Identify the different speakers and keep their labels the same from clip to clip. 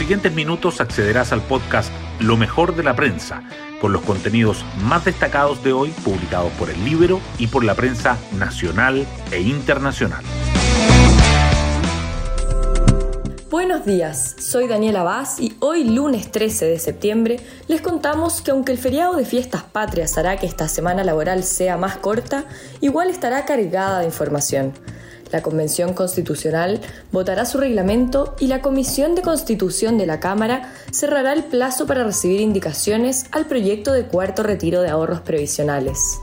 Speaker 1: siguientes minutos accederás al podcast Lo mejor de la prensa, con los contenidos más destacados de hoy publicados por el libro y por la prensa nacional e internacional.
Speaker 2: Buenos días, soy Daniela Vaz y hoy lunes 13 de septiembre les contamos que aunque el feriado de fiestas patrias hará que esta semana laboral sea más corta, igual estará cargada de información. La Convención Constitucional votará su reglamento y la Comisión de Constitución de la Cámara cerrará el plazo para recibir indicaciones al proyecto de cuarto retiro de ahorros previsionales.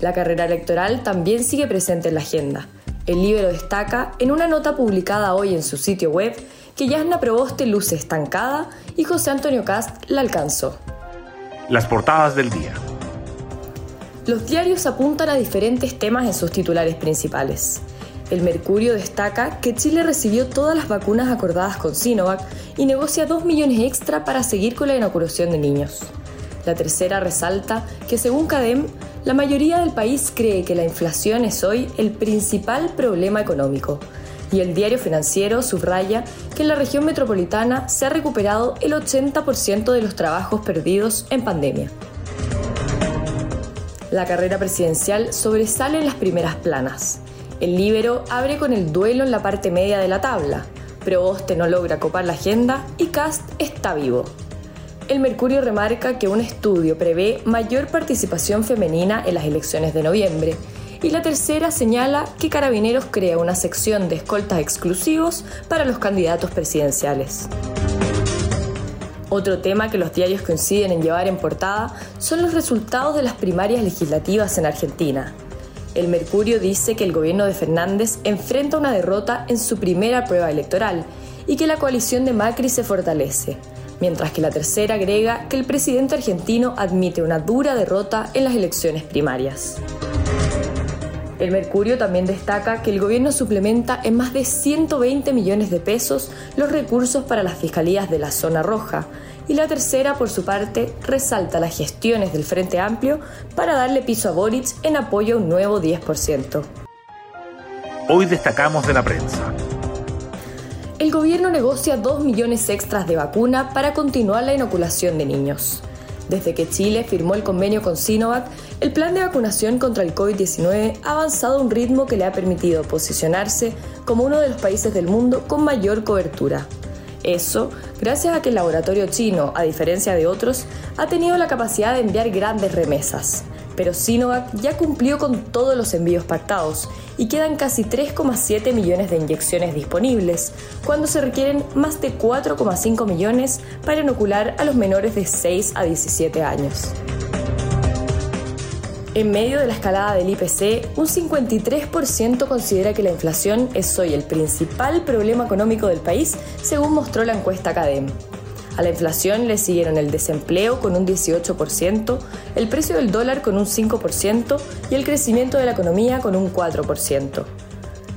Speaker 2: La carrera electoral también sigue presente en la agenda. El libro destaca, en una nota publicada hoy en su sitio web, que Yasna Proboste luce estancada y José Antonio Cast la alcanzó.
Speaker 1: Las portadas del día.
Speaker 2: Los diarios apuntan a diferentes temas en sus titulares principales. El Mercurio destaca que Chile recibió todas las vacunas acordadas con Sinovac y negocia 2 millones extra para seguir con la inoculación de niños. La tercera resalta que según CADEM, la mayoría del país cree que la inflación es hoy el principal problema económico. Y el diario financiero subraya que en la región metropolitana se ha recuperado el 80% de los trabajos perdidos en pandemia. La carrera presidencial sobresale en las primeras planas. El Libero abre con el duelo en la parte media de la tabla. Proboste no logra copar la agenda y Cast está vivo. El Mercurio remarca que un estudio prevé mayor participación femenina en las elecciones de noviembre. Y la tercera señala que Carabineros crea una sección de escoltas exclusivos para los candidatos presidenciales. Otro tema que los diarios coinciden en llevar en portada son los resultados de las primarias legislativas en Argentina. El Mercurio dice que el gobierno de Fernández enfrenta una derrota en su primera prueba electoral y que la coalición de Macri se fortalece, mientras que la tercera agrega que el presidente argentino admite una dura derrota en las elecciones primarias. El Mercurio también destaca que el gobierno suplementa en más de 120 millones de pesos los recursos para las fiscalías de la zona roja, y la tercera, por su parte, resalta las gestiones del Frente Amplio para darle piso a Boric en apoyo a un nuevo 10%.
Speaker 1: Hoy destacamos de la prensa.
Speaker 2: El gobierno negocia 2 millones extras de vacuna para continuar la inoculación de niños. Desde que Chile firmó el convenio con Sinovac, el plan de vacunación contra el COVID-19 ha avanzado a un ritmo que le ha permitido posicionarse como uno de los países del mundo con mayor cobertura. Eso gracias a que el laboratorio chino, a diferencia de otros, ha tenido la capacidad de enviar grandes remesas. Pero Sinovac ya cumplió con todos los envíos pactados y quedan casi 3,7 millones de inyecciones disponibles, cuando se requieren más de 4,5 millones para inocular a los menores de 6 a 17 años. En medio de la escalada del IPC, un 53% considera que la inflación es hoy el principal problema económico del país, según mostró la encuesta CADEM. A la inflación le siguieron el desempleo con un 18%, el precio del dólar con un 5% y el crecimiento de la economía con un 4%.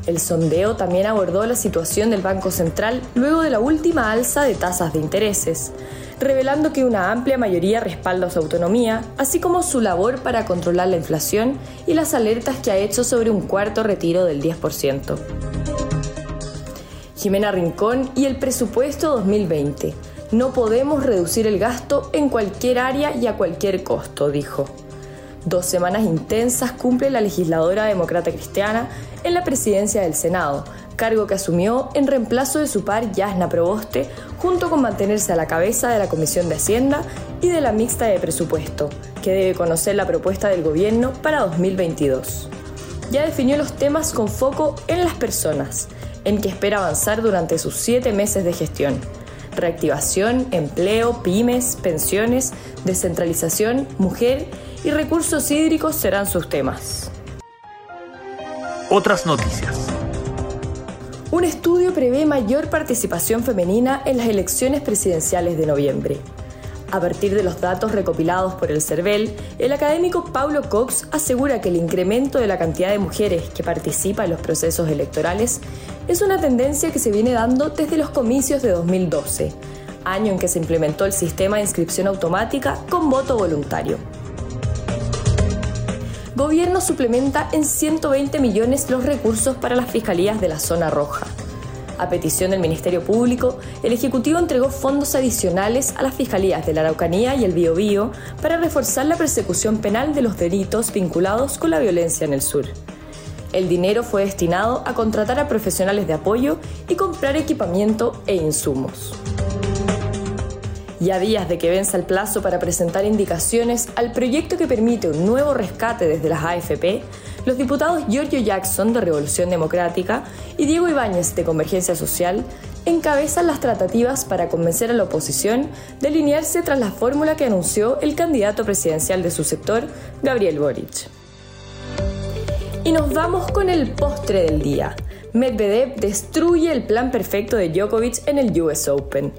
Speaker 2: El sondeo también abordó la situación del Banco Central luego de la última alza de tasas de intereses revelando que una amplia mayoría respalda su autonomía, así como su labor para controlar la inflación y las alertas que ha hecho sobre un cuarto retiro del 10%. Jimena Rincón y el presupuesto 2020. No podemos reducir el gasto en cualquier área y a cualquier costo, dijo. Dos semanas intensas cumple la legisladora demócrata cristiana en la presidencia del Senado, cargo que asumió en reemplazo de su par Yasna Proboste, junto con mantenerse a la cabeza de la Comisión de Hacienda y de la mixta de presupuesto, que debe conocer la propuesta del gobierno para 2022. Ya definió los temas con foco en las personas, en que espera avanzar durante sus siete meses de gestión. Reactivación, empleo, pymes, pensiones, descentralización, mujer y recursos hídricos serán sus temas.
Speaker 1: Otras noticias.
Speaker 2: Un estudio prevé mayor participación femenina en las elecciones presidenciales de noviembre. A partir de los datos recopilados por el CERVEL, el académico Paulo Cox asegura que el incremento de la cantidad de mujeres que participan en los procesos electorales es una tendencia que se viene dando desde los comicios de 2012, año en que se implementó el sistema de inscripción automática con voto voluntario. Gobierno suplementa en 120 millones los recursos para las fiscalías de la zona roja. A petición del Ministerio Público, el Ejecutivo entregó fondos adicionales a las fiscalías de la Araucanía y el Biobío para reforzar la persecución penal de los delitos vinculados con la violencia en el sur. El dinero fue destinado a contratar a profesionales de apoyo y comprar equipamiento e insumos. Y a días de que venza el plazo para presentar indicaciones al proyecto que permite un nuevo rescate desde las AFP, los diputados Giorgio Jackson de Revolución Democrática y Diego Ibáñez de Convergencia Social encabezan las tratativas para convencer a la oposición de alinearse tras la fórmula que anunció el candidato presidencial de su sector, Gabriel Boric. Y nos vamos con el postre del día. Medvedev destruye el plan perfecto de Djokovic en el US Open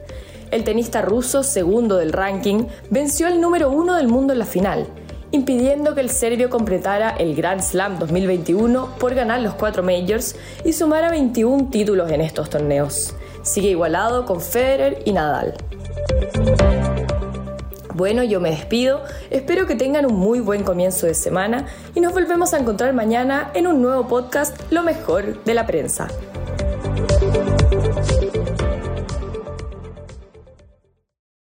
Speaker 2: el tenista ruso, segundo del ranking, venció al número uno del mundo en la final, impidiendo que el serbio completara el Grand Slam 2021 por ganar los cuatro majors y sumara 21 títulos en estos torneos. Sigue igualado con Federer y Nadal. Bueno, yo me despido, espero que tengan un muy buen comienzo de semana y nos volvemos a encontrar mañana en un nuevo podcast Lo mejor de la prensa.